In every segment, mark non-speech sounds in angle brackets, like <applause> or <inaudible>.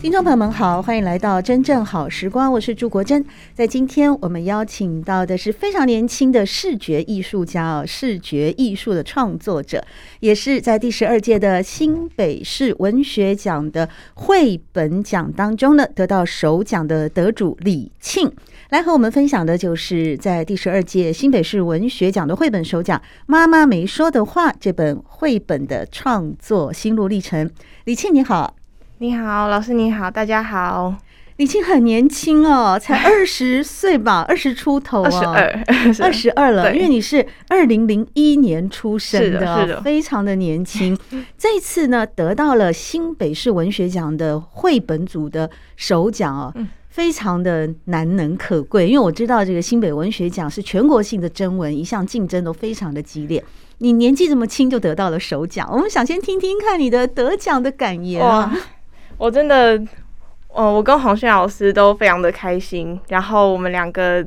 听众朋友们好，欢迎来到真正好时光，我是朱国珍。在今天，我们邀请到的是非常年轻的视觉艺术家哦，视觉艺术的创作者，也是在第十二届的新北市文学奖的绘本奖当中呢，得到首奖的得主李沁，来和我们分享的就是在第十二届新北市文学奖的绘本首奖《妈妈没说的话》这本绘本的创作心路历程。李沁你好。你好，老师你好，大家好。李沁很年轻哦，才 <laughs> 二十岁吧，二十出头啊，二十二，<laughs> 二十二了。因为你是二零零一年出生的，是的，是的，非常的年轻。<laughs> 这一次呢，得到了新北市文学奖的绘本组的首奖哦，非常的难能可贵。因为我知道这个新北文学奖是全国性的征文，一向竞争都非常的激烈。你年纪这么轻就得到了首奖，我们想先听听看你的得奖的感言啊。我真的，哦，我跟黄轩老师都非常的开心。然后我们两个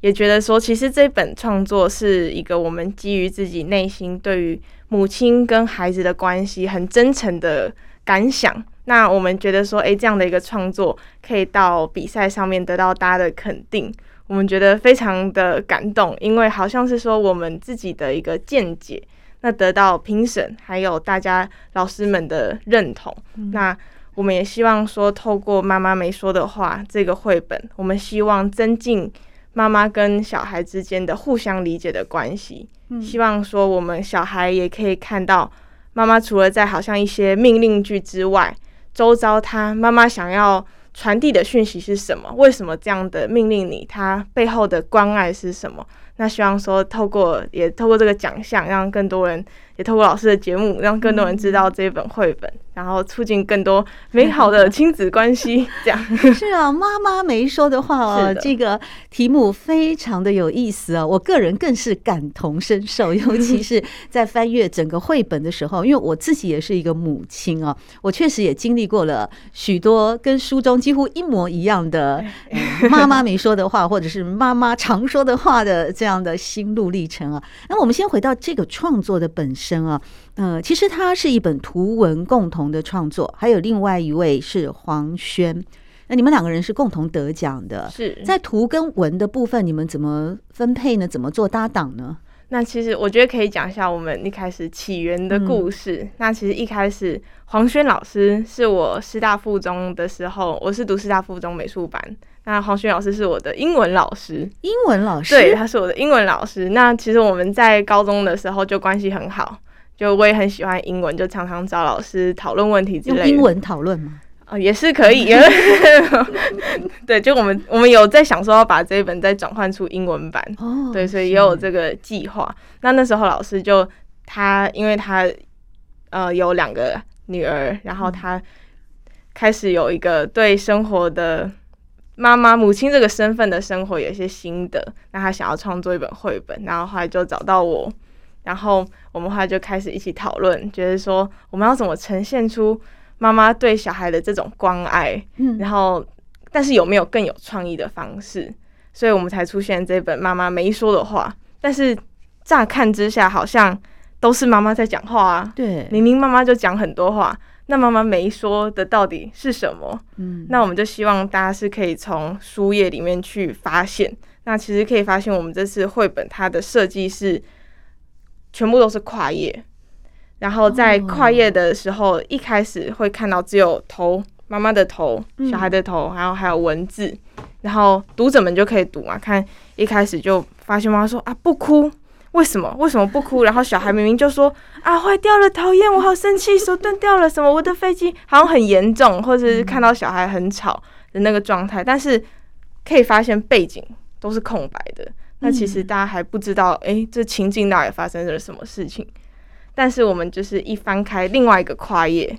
也觉得说，其实这本创作是一个我们基于自己内心对于母亲跟孩子的关系很真诚的感想。那我们觉得说，诶，这样的一个创作可以到比赛上面得到大家的肯定，我们觉得非常的感动，因为好像是说我们自己的一个见解，那得到评审还有大家老师们的认同，嗯、那。我们也希望说，透过妈妈没说的话这个绘本，我们希望增进妈妈跟小孩之间的互相理解的关系。嗯，希望说我们小孩也可以看到妈妈除了在好像一些命令句之外，周遭他妈妈想要传递的讯息是什么？为什么这样的命令你？他背后的关爱是什么？那希望说，透过也透过这个奖项，让更多人。也透过老师的节目，让更多人知道这一本绘本，嗯、然后促进更多美好的 <laughs> 亲子关系。这样是啊，妈妈没说的话 <laughs> 哦，这个题目非常的有意思啊，我个人更是感同身受，<laughs> 尤其是在翻阅整个绘本的时候，因为我自己也是一个母亲啊，我确实也经历过了许多跟书中几乎一模一样的妈妈没说的话，或者是妈妈常说的话的这样的心路历程啊。那我们先回到这个创作的本身。啊，呃，其实它是一本图文共同的创作，还有另外一位是黄轩，那你们两个人是共同得奖的，是在图跟文的部分，你们怎么分配呢？怎么做搭档呢？那其实我觉得可以讲一下我们一开始起源的故事。嗯、那其实一开始黄轩老师是我师大附中的时候，我是读师大附中美术班。那黄轩老师是我的英文老师，英文老师，对，他是我的英文老师。那其实我们在高中的时候就关系很好，就我也很喜欢英文，就常常找老师讨论问题之类的。用英文讨论吗？啊、哦，也是可以。<laughs> <laughs> 对，就我们我们有在想说要把这一本再转换出英文版。哦，对，所以也有这个计划。那那时候老师就他，因为他呃有两个女儿，然后他开始有一个对生活的。妈妈、母亲这个身份的生活有一些心得，那她想要创作一本绘本，然后后来就找到我，然后我们后来就开始一起讨论，觉得说我们要怎么呈现出妈妈对小孩的这种关爱，嗯，然后但是有没有更有创意的方式，所以我们才出现这本妈妈没说的话，但是乍看之下好像都是妈妈在讲话啊，对，明明妈妈就讲很多话。那妈妈没说的到底是什么？嗯，那我们就希望大家是可以从书页里面去发现。那其实可以发现，我们这次绘本它的设计是全部都是跨页，然后在跨页的时候，一开始会看到只有头，妈妈的头，小孩的头，然后还有文字，然后读者们就可以读嘛。看一开始就发现妈妈说啊，不哭。为什么？为什么不哭？然后小孩明明就说啊，坏掉了，讨厌，我好生气，手断掉了，什么？我的飞机好像很严重，或者是看到小孩很吵的那个状态。但是可以发现背景都是空白的，那其实大家还不知道，哎，这情境到底发生了什么事情。但是我们就是一翻开另外一个跨页，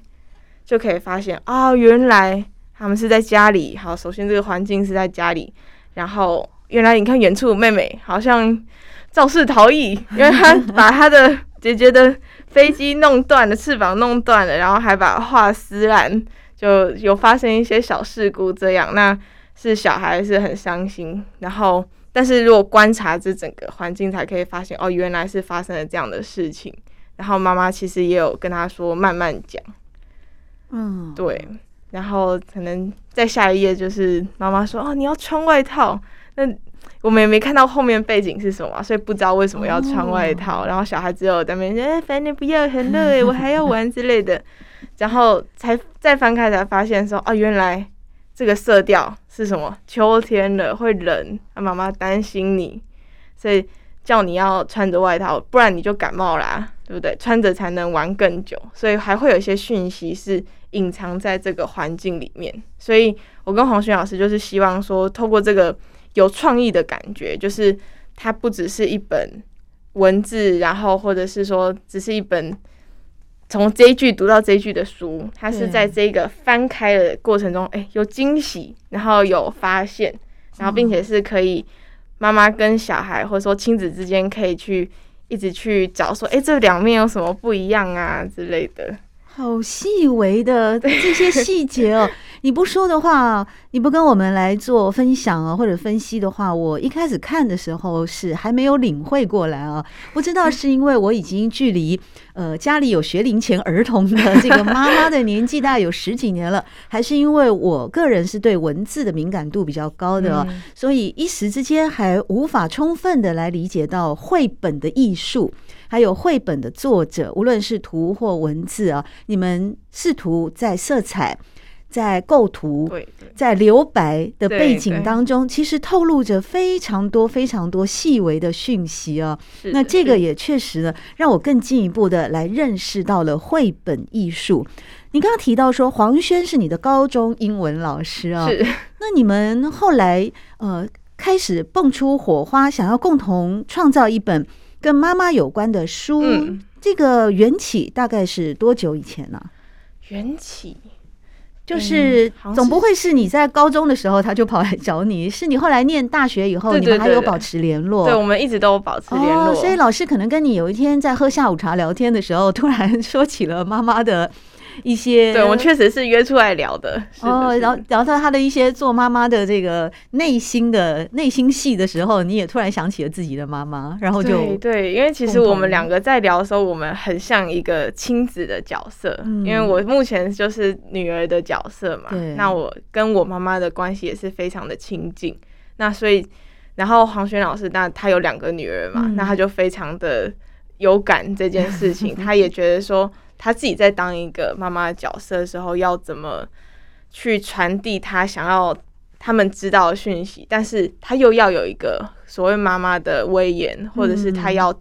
就可以发现啊、哦，原来他们是在家里。好，首先这个环境是在家里，然后原来你看远处妹妹好像肇事逃逸，<laughs> 因为他把他的姐姐的飞机弄断了，翅膀弄断了，然后还把画撕烂，就有发生一些小事故。这样，那是小孩是很伤心，然后。但是如果观察这整个环境，才可以发现哦，原来是发生了这样的事情。然后妈妈其实也有跟他说慢慢讲，嗯，对。然后可能在下一页就是妈妈说哦，你要穿外套。那我们也没看到后面背景是什么，所以不知道为什么要穿外套。然后小孩只有在那边说哎，反正不要很热，我还要玩之类的。<laughs> 然后才再翻开才发现说哦，原来。这个色调是什么？秋天了，会冷，啊，妈妈担心你，所以叫你要穿着外套，不然你就感冒啦，对不对？穿着才能玩更久，所以还会有一些讯息是隐藏在这个环境里面。所以我跟黄轩老师就是希望说，透过这个有创意的感觉，就是它不只是一本文字，然后或者是说只是一本。从这一句读到这一句的书，它是在这个翻开的过程中，哎，有惊喜，然后有发现，然后并且是可以妈妈跟小孩或者说亲子之间可以去一直去找说，哎，这两面有什么不一样啊之类的。好细微的这些细节哦。<laughs> 你不说的话，你不跟我们来做分享啊，或者分析的话，我一开始看的时候是还没有领会过来啊。不知道是因为我已经距离呃家里有学龄前儿童的这个妈妈的年纪大概有十几年了，还是因为我个人是对文字的敏感度比较高的，所以一时之间还无法充分的来理解到绘本的艺术，还有绘本的作者，无论是图或文字啊，你们试图在色彩。在构图，在留白的背景当中，其实透露着非常多、非常多细微的讯息啊。那这个也确实呢，让我更进一步的来认识到了绘本艺术。你刚刚提到说黄轩是你的高中英文老师啊，是。那你们后来呃开始蹦出火花，想要共同创造一本跟妈妈有关的书，嗯、这个缘起大概是多久以前呢、啊？缘起。就是总不会是你在高中的时候他就跑来找你，是你后来念大学以后，你们还有保持联络？对，我们一直都有保持联络。所以老师可能跟你有一天在喝下午茶聊天的时候，突然说起了妈妈的。一些，对，我们确实是约出来聊的哦，然后聊到他的一些做妈妈的这个内心的内心戏的时候，你也突然想起了自己的妈妈，然后就对，对，因为其实我们两个在聊的时候，我们很像一个亲子的角色，因为我目前就是女儿的角色嘛，那我跟我妈妈的关系也是非常的亲近，那所以，然后黄轩老师，那他有两个女儿嘛，那他就非常的有感这件事情，<laughs> 他也觉得说。他自己在当一个妈妈的角色的时候，要怎么去传递他想要他们知道的讯息，但是他又要有一个所谓妈妈的威严，或者是他要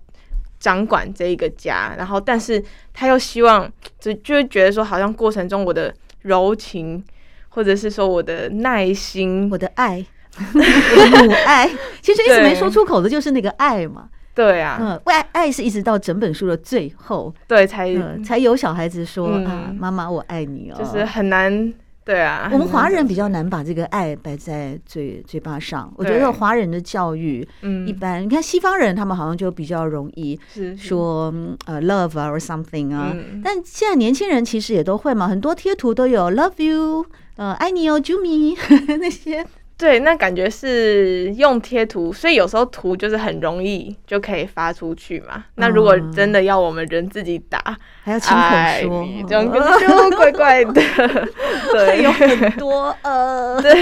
掌管这一个家，然后，但是他又希望就就会觉得说，好像过程中我的柔情，或者是说我的耐心，我的爱，我的母爱，其实一直没说出口的就是那个爱嘛。对啊，嗯，爱爱是一直到整本书的最后，对，才、嗯、才有小孩子说、嗯、啊，妈妈我爱你哦，就是很难，对啊，我们华人比较难把这个爱摆在嘴嘴巴上。我觉得华人的教育，嗯，一般你看西方人，他们好像就比较容易说呃 love or something 啊，嗯、但现在年轻人其实也都会嘛，很多贴图都有 love you，呃，爱你哦，Jumi <laughs> 那些。对，那感觉是用贴图，所以有时候图就是很容易就可以发出去嘛。那如果真的要我们人自己打，还要亲口说，这样 <laughs> 就怪怪的。<laughs> 对，有很多呃，对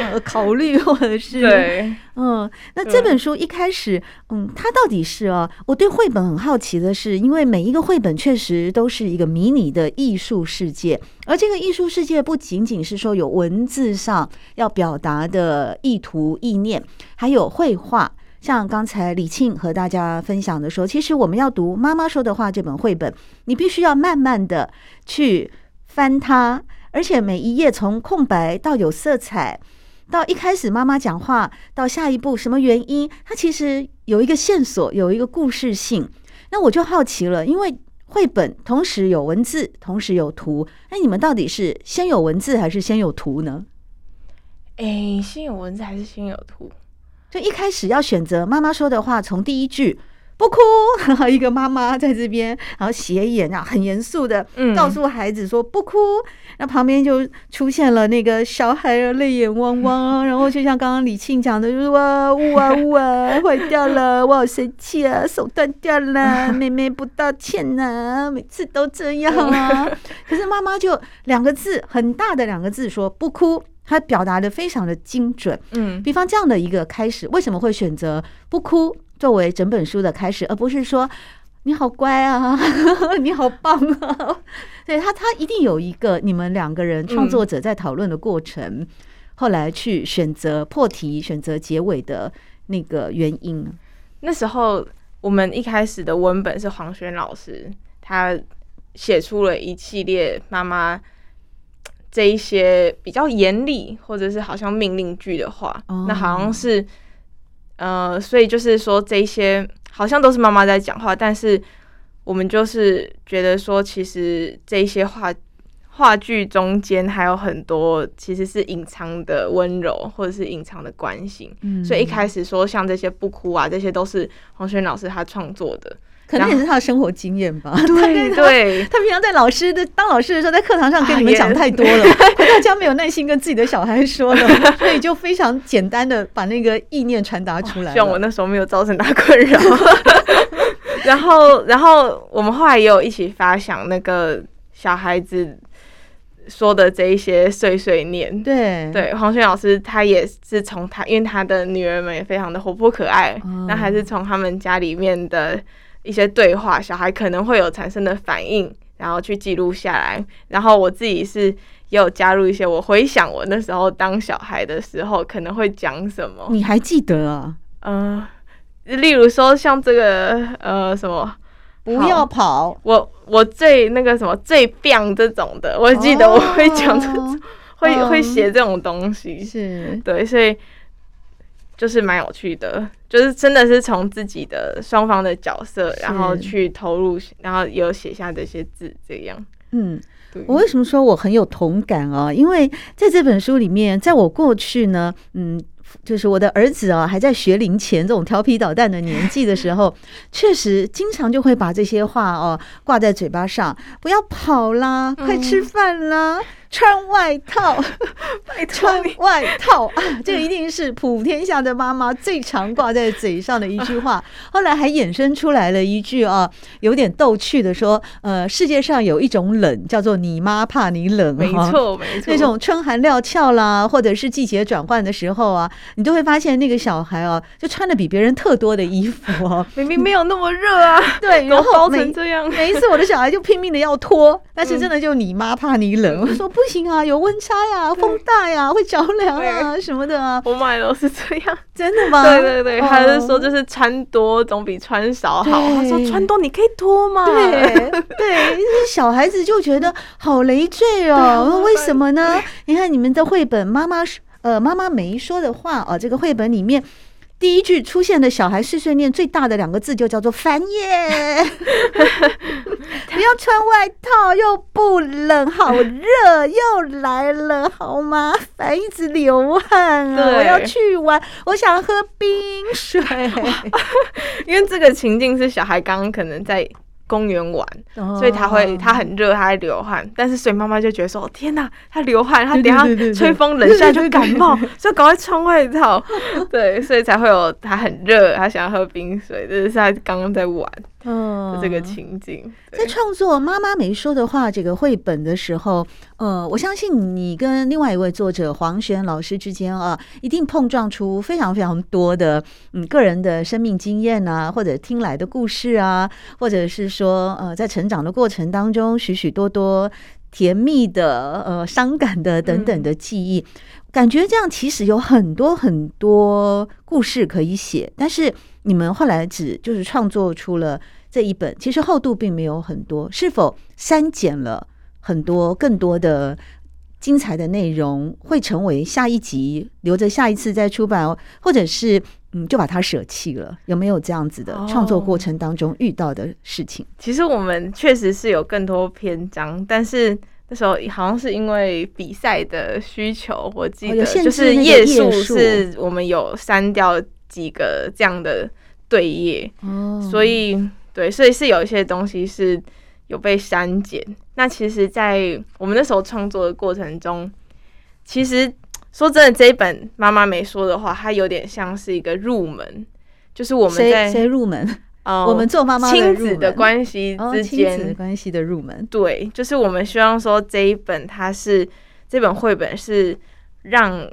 呃考虑或者是对。嗯，那这本书一开始，嗯，它到底是啊？我对绘本很好奇的是，因为每一个绘本确实都是一个迷你的艺术世界，而这个艺术世界不仅仅是说有文字上要表达的意图意念，还有绘画。像刚才李沁和大家分享的说，其实我们要读《妈妈说的话》这本绘本，你必须要慢慢的去翻它，而且每一页从空白到有色彩。到一开始妈妈讲话，到下一步什么原因？它其实有一个线索，有一个故事性。那我就好奇了，因为绘本同时有文字，同时有图。那你们到底是先有文字还是先有图呢？哎，先有文字还是先有图？就一开始要选择妈妈说的话，从第一句。不哭，<laughs> 一个妈妈在这边，然后斜眼啊，很严肃的告诉孩子说不哭。那、嗯、旁边就出现了那个小孩啊，泪眼汪汪，<laughs> 然后就像刚刚李沁讲的，就是哇呜啊呜啊，<laughs> 坏掉了，我好生气啊，手断掉了，妹妹不道歉呐、啊，每次都这样啊。可是妈妈就两个字，很大的两个字说不哭，她表达的非常的精准。嗯，比方这样的一个开始，为什么会选择不哭？作为整本书的开始，而不是说你好乖啊，<laughs> 你好棒啊。对他，他一定有一个你们两个人创作者在讨论的过程，嗯、后来去选择破题、选择结尾的那个原因。那时候我们一开始的文本是黄轩老师，他写出了一系列妈妈这一些比较严厉或者是好像命令句的话，哦、那好像是。呃，所以就是说，这些好像都是妈妈在讲话，但是我们就是觉得说，其实这些话话剧中间还有很多其实是隐藏的温柔，或者是隐藏的关心。嗯，所以一开始说像这些不哭啊，这些都是黄轩老师他创作的。可能也是他的生活经验吧。对 <laughs> 对，他平常在老师的当老师的时候，在课堂上跟你们讲太多了，<laughs> 回到家没有耐心跟自己的小孩说了，<laughs> 所以就非常简单的把那个意念传达出来。希望我那时候没有造成他困扰。然后，然后我们后来也有一起发想那个小孩子说的这一些碎碎念。对对，黄轩老师他也是从他，因为他的女儿们也非常的活泼可爱，那、嗯、还是从他们家里面的。一些对话，小孩可能会有产生的反应，然后去记录下来。然后我自己是也有加入一些，我回想我那时候当小孩的时候可能会讲什么。你还记得啊？嗯、呃，例如说像这个呃什么，不要跑，我我最那个什么最棒这种的，我记得我会讲这种，哦、会、嗯、会写这种东西，是对，所以。就是蛮有趣的，就是真的是从自己的双方的角色，然后去投入，然后有写下这些字，这样。嗯，我为什么说我很有同感哦？因为在这本书里面，在我过去呢，嗯，就是我的儿子啊，还在学龄前这种调皮捣蛋的年纪的时候，<laughs> 确实经常就会把这些话哦挂在嘴巴上，不要跑啦，快吃饭啦。嗯穿 <laughs> 外套，穿外套啊！这个一定是普天下的妈妈最常挂在嘴上的一句话。<laughs> 后来还衍生出来了一句啊，有点逗趣的说：呃，世界上有一种冷，叫做你妈怕你冷。没错，没错。那种春寒料峭啦，或者是季节转换的时候啊，你都会发现那个小孩啊，就穿的比别人特多的衣服哦。<laughs> 明明没有那么热啊，对，然后包成这样。每一次我的小孩就拼命的要脱，但是真的就你妈怕你冷。我说。不行啊，有温差呀，风大呀，<laughs> 会着凉啊什么的啊。我买的是这样，真的吗？对对对，他是说就是穿多总比穿少好。他说穿多你可以脱嘛。对对，小孩子就觉得好累赘哦。为什么呢？你看你们的绘本，妈妈呃妈妈没说的话哦，这个绘本里面。第一句出现的小孩碎碎念最大的两个字就叫做烦耶，<laughs> 不要穿外套又不冷，好热又来了，好麻烦，一直流汗啊！我要去玩，我想喝冰水，<laughs> 因为这个情境是小孩刚刚可能在。公园玩，所以他会他很热，他会流汗，但是所以妈妈就觉得说：天哪，他流汗，他等下吹风冷下就感冒，所以赶快穿外套。对，所以才会有他很热，他想要喝冰水，这是他刚刚在玩。嗯，这个情景在创作《妈妈没说的话》这个绘本的时候，呃，我相信你跟另外一位作者黄轩老师之间啊，一定碰撞出非常非常多的嗯个人的生命经验啊，或者听来的故事啊，或者是说呃在成长的过程当中许许多多甜蜜的呃伤感的等等的记忆，嗯、感觉这样其实有很多很多故事可以写，但是你们后来只就是创作出了。这一本其实厚度并没有很多，是否删减了很多更多的精彩的内容，会成为下一集留着下一次再出版，或者是嗯，就把它舍弃了。有没有这样子的创作过程当中遇到的事情？哦，其实我们确实是有更多篇章，但是那时候好像是因为比赛的需求，我记得就是页数是我们有删掉几个这样的对页，哦，所以对，所以是有一些东西是有被删减。那其实，在我们那时候创作的过程中，其实。说真的，这一本妈妈没说的话，它有点像是一个入门，就是我们在谁入门？哦、呃，我们做妈妈亲子的关系之间、哦、亲子关系的入门。对，就是我们希望说这一本它是这本绘本是让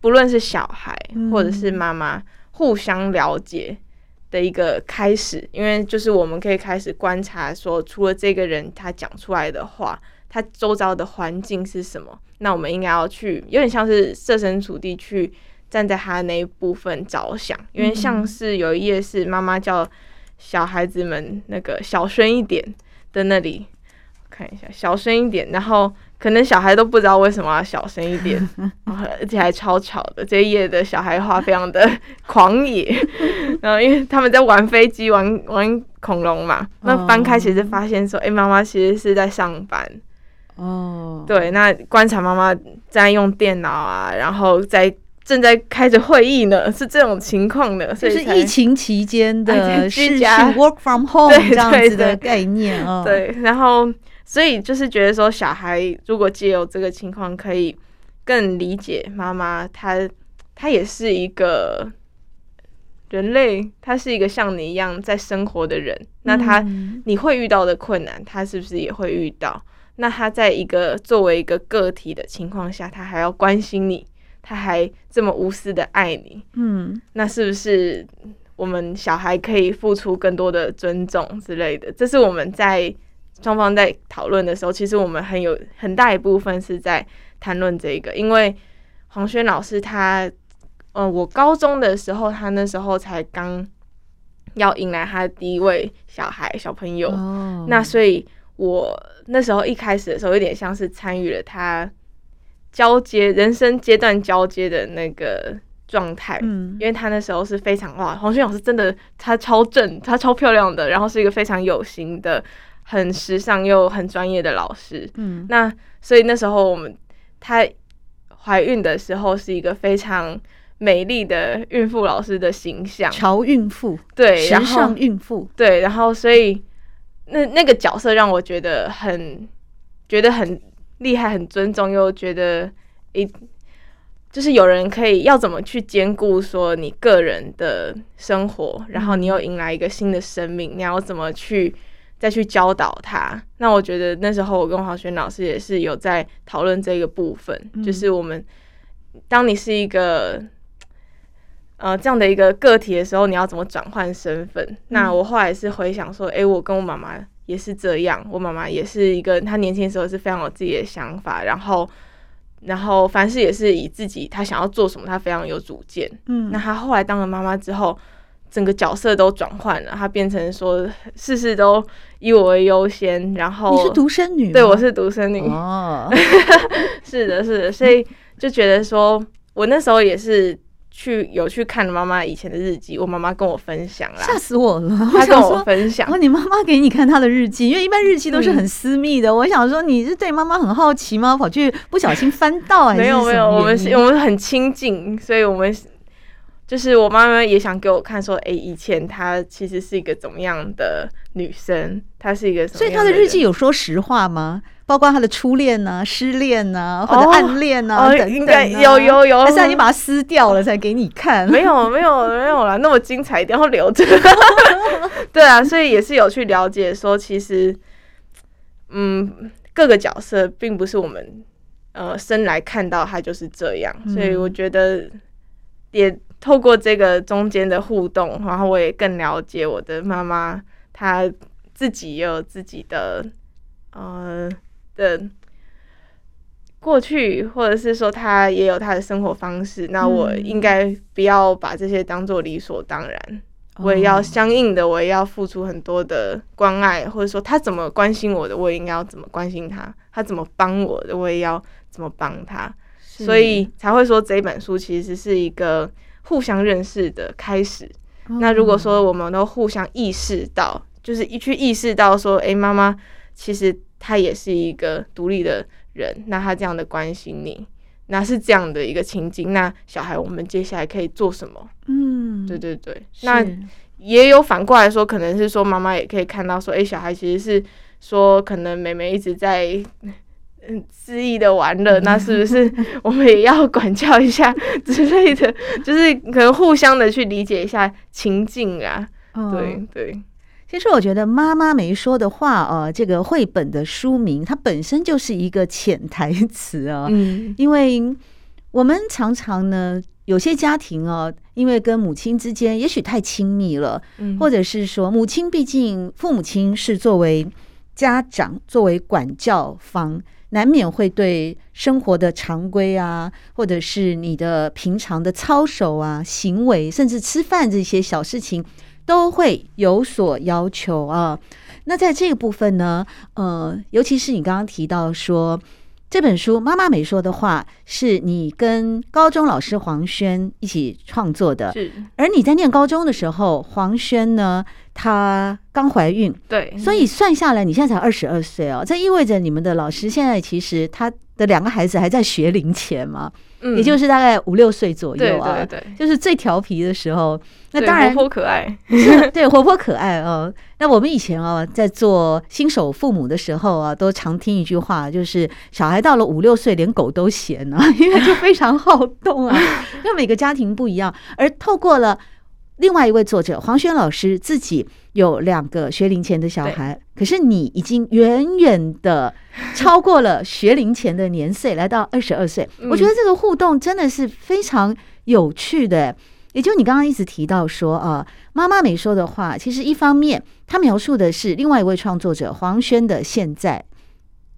不论是小孩或者是妈妈互相了解的一个开始，嗯、因为就是我们可以开始观察说，除了这个人他讲出来的话。他周遭的环境是什么？那我们应该要去，有点像是设身处地去站在他那一部分着想，因为像是有一页是妈妈叫小孩子们那个小声一点的那里，看一下小声一点，然后可能小孩都不知道为什么要小声一点，<laughs> 而且还超吵的。这一页的小孩画非常的 <laughs> 狂野，<laughs> 然后因为他们在玩飞机、玩玩恐龙嘛，那翻开其实发现说，哎，妈妈其实是在上班。哦，oh. 对，那观察妈妈在用电脑啊，然后在正在开着会议呢，是这种情况的，就是疫情期间的居家 work from home 这样子的概念啊。对，然后所以就是觉得说，小孩如果借由这个情况，可以更理解妈妈，她她也是一个人类，她是一个像你一样在生活的人，那她、嗯、你会遇到的困难，她是不是也会遇到？那她在一个作为一个个体的情况下，她还要关心你，她还这么无私的爱你，嗯，那是不是我们小孩可以付出更多的尊重之类的？这是我们在双方在讨论的时候，其实我们很有很大一部分是在谈论这个，因为黄轩老师他，呃，我高中的时候，他那时候才刚要迎来他的第一位小孩小朋友，哦，那所以。我那时候一开始的时候，有点像是参与了他交接人生阶段交接的那个状态，嗯，因为他那时候是非常哇，黄轩老师真的他超正，他超漂亮的，然后是一个非常有型的、很时尚又很专业的老师，嗯，那所以那时候我们她怀孕的时候是一个非常美丽的孕妇老师的形象，乔孕妇，对，时尚孕妇，对，然后所以。那那个角色让我觉得很觉得很厉害，很尊重，又觉得一，就是有人可以要怎么去兼顾说你个人的生活，然后你又迎来一个新的生命，你要怎么去再去教导他？那我觉得那时候我跟黄轩老师也是有在讨论这个部分，就是我们当你是一个。呃，这样的一个个体的时候，你要怎么转换身份？嗯、那我后来是回想说，哎、欸，我跟我妈妈也是这样，我妈妈也是一个，她年轻的时候是非常有自己的想法，然后，然后凡事也是以自己她想要做什么，她非常有主见。嗯，那她后来当了妈妈之后，整个角色都转换了，她变成说事事都以我为优先。然后你是独生女？对，我是独生女。哦，<laughs> 是的，是的，所以就觉得说我那时候也是。去有去看妈妈以前的日记，我妈妈跟我分享啦，吓死我了！她跟我分享，哦，你妈妈给你看她的日记，因为一般日记都是很私密的。嗯、我想说，你是对妈妈很好奇吗？跑去不小心翻到还是？<laughs> 没有没有，我们是我们很亲近，所以我们就是我妈妈也想给我看，说，哎、欸，以前她其实是一个怎么样的女生？她是一个什么，所以她的日记有说实话吗？包括她的初恋呐、啊、失恋呐、啊，或者暗恋呐、啊，哦、等等、啊，应该有有有，还是他已经把它撕掉了才给你看？没有没有没有啦，那么精彩，一定要留着。<laughs> 对啊，所以也是有去了解说，其实，嗯，各个角色并不是我们呃生来看到他就是这样，嗯、所以我觉得也透过这个中间的互动，然后我也更了解我的妈妈，她自己也有自己的呃。的过去，或者是说她也有她的生活方式，那我应该不要把这些当做理所当然。嗯、我也要相应的，我也要付出很多的关爱，或者说他怎么关心我的，我也应该要怎么关心他；他怎么帮我的，我也要怎么帮他。所以才会说这本书其实是一个互相认识的开始。那如果说我们都互相意识到，就是一去意识到说，哎，妈妈其实她也是一个独立的人，那她这样的关心你，那是这样的一个情景。那小孩，我们接下来可以做什么？嗯，对对对。那也有反过来说，可能是说妈妈也可以看到说，哎，小孩其实是说，可能妹妹一直在。嗯，肆意的玩乐，那是不是 <laughs> 我们也要管教一下之类的？<laughs> 就是可能互相的去理解一下情境啊。嗯、对对，其实我觉得妈妈没说的话啊，这个绘本的书名它本身就是一个潜台词啊。嗯，因为我们常常呢，有些家庭哦，因为跟母亲之间也许太亲密了，嗯，或者是说母亲毕竟父母亲是作为家长，作为管教方。难免会对生活的常规啊，或者是你的平常的操守啊、行为，甚至吃饭这些小事情，都会有所要求啊。那在这个部分呢，呃，尤其是你刚刚提到说，这本书《妈妈没说的话》是你跟高中老师黄轩一起创作的，是。而你在念高中的时候，黄轩呢，她刚怀孕，对，所以算下来，你现在才二十二岁哦。这意味着你们的老师现在其实他的两个孩子还在学龄前嘛，嗯，也就是大概五六岁左右啊，对对对，就是最调皮的时候。那当然活泼可爱，<laughs> 对，活泼可爱哦。那我们以前啊，在做新手父母的时候啊，都常听一句话，就是小孩到了五六岁，连狗都嫌啊，<laughs> 因为就非常好动啊。<laughs> 因为每个家庭不一样，而透过了。另外一位作者黄轩老师自己有两个学龄前的小孩，可是你已经远远的超过了学龄前的年岁，来到二十二岁。我觉得这个互动真的是非常有趣的。也就你刚刚一直提到说啊，妈妈没说的话，其实一方面他描述的是另外一位创作者黄轩的现在。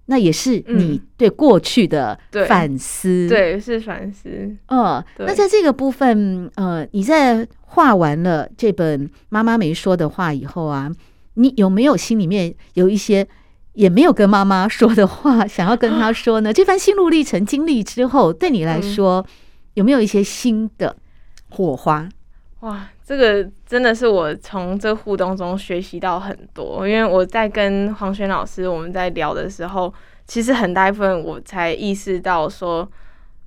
那也是你对过去的反思，对，是反思。嗯，那在这个部分，呃，你在画完了这本《妈妈没说的话》以后啊，你有没有心里面有一些也没有跟妈妈说的话，想要跟她说呢？这番心路历程经历之后，对你来说，有没有一些新的火花？哇，这个真的是我从这互动中学习到很多。因为我在跟黄轩老师我们在聊的时候，其实很大一部分我才意识到说，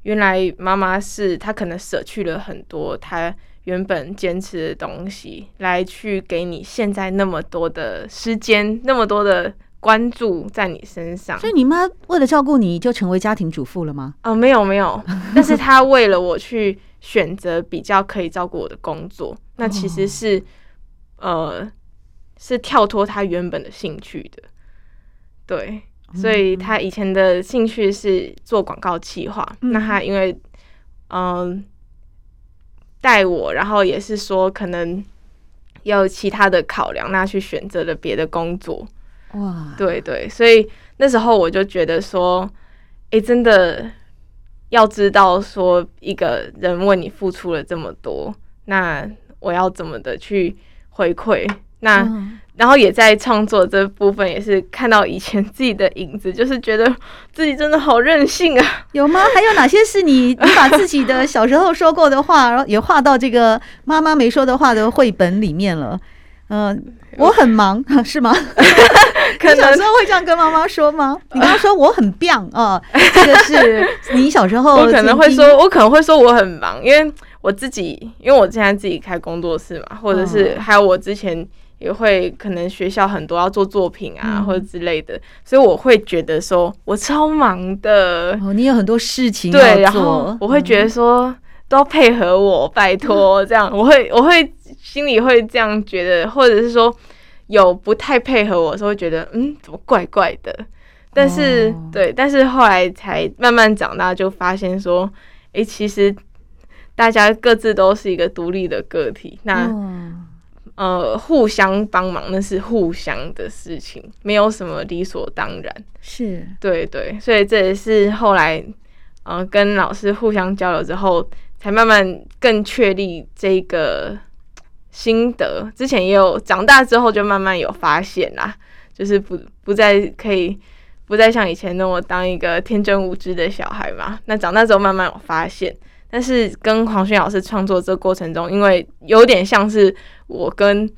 原来妈妈是她可能舍去了很多她原本坚持的东西，来去给你现在那么多的时间，那么多的关注在你身上。所以你妈为了照顾你就成为家庭主妇了吗？哦，<laughs> 没有没有，但是她为了我去。选择比较可以照顾我的工作，那其实是、哦、呃是跳脱她原本的兴趣的，对，所以他以前的兴趣是做广告企划，嗯、那他因为嗯带、呃、我，然后也是说可能要有其他的考量，那去选择了别的工作，哇，对对，所以那时候我就觉得说，哎、欸，真的。要知道，说一个人为你付出了这么多，那我要怎么的去回馈？那、嗯、然后也在创作这部分，也是看到以前自己的影子，就是觉得自己真的好任性啊！<laughs> 有吗？还有哪些是你 <laughs> 你把自己的小时候说过的话，然后也画到这个妈妈没说的话的绘本里面了？嗯、呃，我很忙，<laughs> 是吗？可能小时候会这样跟妈妈说吗？你刚刚说我很棒啊，这个是你小时候。我可能会说，我可能会说我很忙，因为我自己，因为我现在自己开工作室嘛，或者是还有我之前也会可能学校很多要做作品啊，嗯、或者之类的，所以我会觉得说我超忙的。哦，你有很多事情对，然后我会觉得说都要配合我，拜托这样，我会我会。心里会这样觉得，或者是说有不太配合我的时候，会觉得嗯，怎么怪怪的？但是、哦、对，但是后来才慢慢长大，就发现说，哎、欸，其实大家各自都是一个独立的个体，那、哦、呃，互相帮忙那是互相的事情，没有什么理所当然。是，对对，所以这也是后来呃跟老师互相交流之后，才慢慢更确立这个。心得之前也有，长大之后就慢慢有发现啦，就是不不再可以，不再像以前那么当一个天真无知的小孩嘛。那长大之后慢慢有发现，但是跟黄轩老师创作这过程中，因为有点像是我跟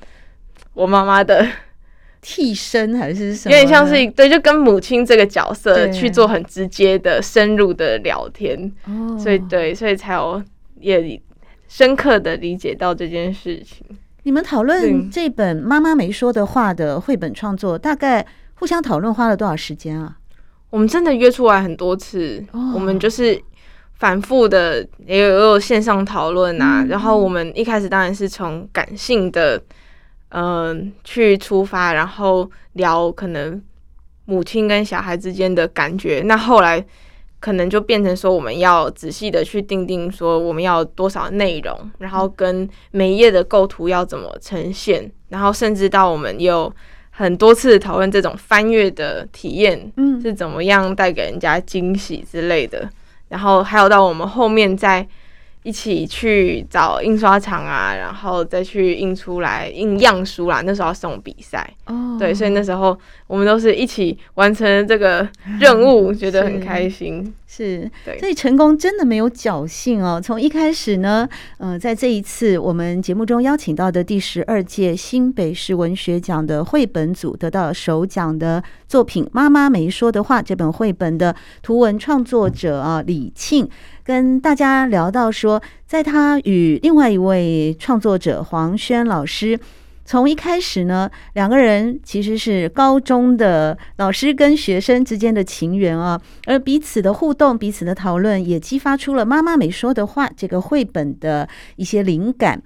我妈妈的 <laughs> 替身还是什么，有点像是对，就跟母亲这个角色去做很直接的深入的聊天，所以对，所以才有也深刻的理解到这件事情。你们讨论这本《妈妈没说的话》的绘本创作，大概互相讨论花了多少时间啊？我们真的约出来很多次，我们就是反复的也有也有线上讨论啊。然后我们一开始当然是从感性的嗯去出发，然后聊可能母亲跟小孩之间的感觉。那后来。可能就变成说，我们要仔细的去定定说，我们要多少内容，然后跟每一页的构图要怎么呈现，然后甚至到我们有很多次讨论这种翻阅的体验，嗯，是怎么样带给人家惊喜之类的，然后还有到我们后面再。一起去找印刷厂啊，然后再去印出来印样书啦。那时候要送比赛，oh. 对，所以那时候我们都是一起完成这个任务，<laughs> 觉得很开心。是，对，所以成功真的没有侥幸哦。从一开始呢，呃，在这一次我们节目中邀请到的第十二届新北市文学奖的绘本组得到首奖的作品《妈妈没说的话》这本绘本的图文创作者啊，李庆。跟大家聊到说，在他与另外一位创作者黄轩老师，从一开始呢，两个人其实是高中的老师跟学生之间的情缘啊，而彼此的互动、彼此的讨论，也激发出了《妈妈没说的话》这个绘本的一些灵感。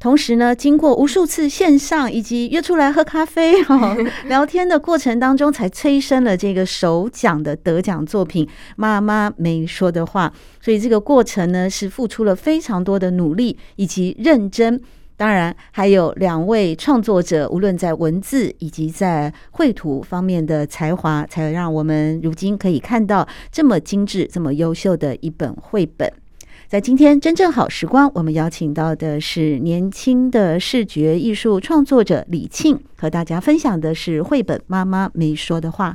同时呢，经过无数次线上以及约出来喝咖啡、哈 <laughs> <laughs> 聊天的过程当中，才催生了这个首奖的得奖作品《妈妈没说的话》。所以这个过程呢，是付出了非常多的努力以及认真。当然，还有两位创作者，无论在文字以及在绘图方面的才华，才让我们如今可以看到这么精致、这么优秀的一本绘本。在今天真正好时光，我们邀请到的是年轻的视觉艺术创作者李庆，和大家分享的是绘本《妈妈没说的话》。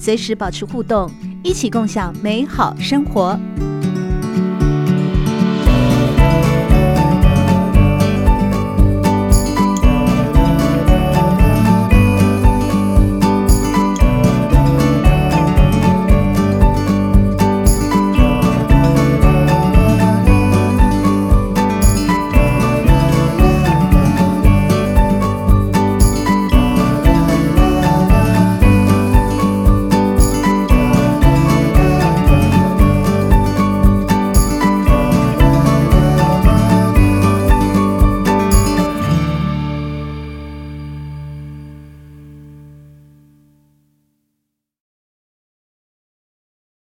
随时保持互动，一起共享美好生活。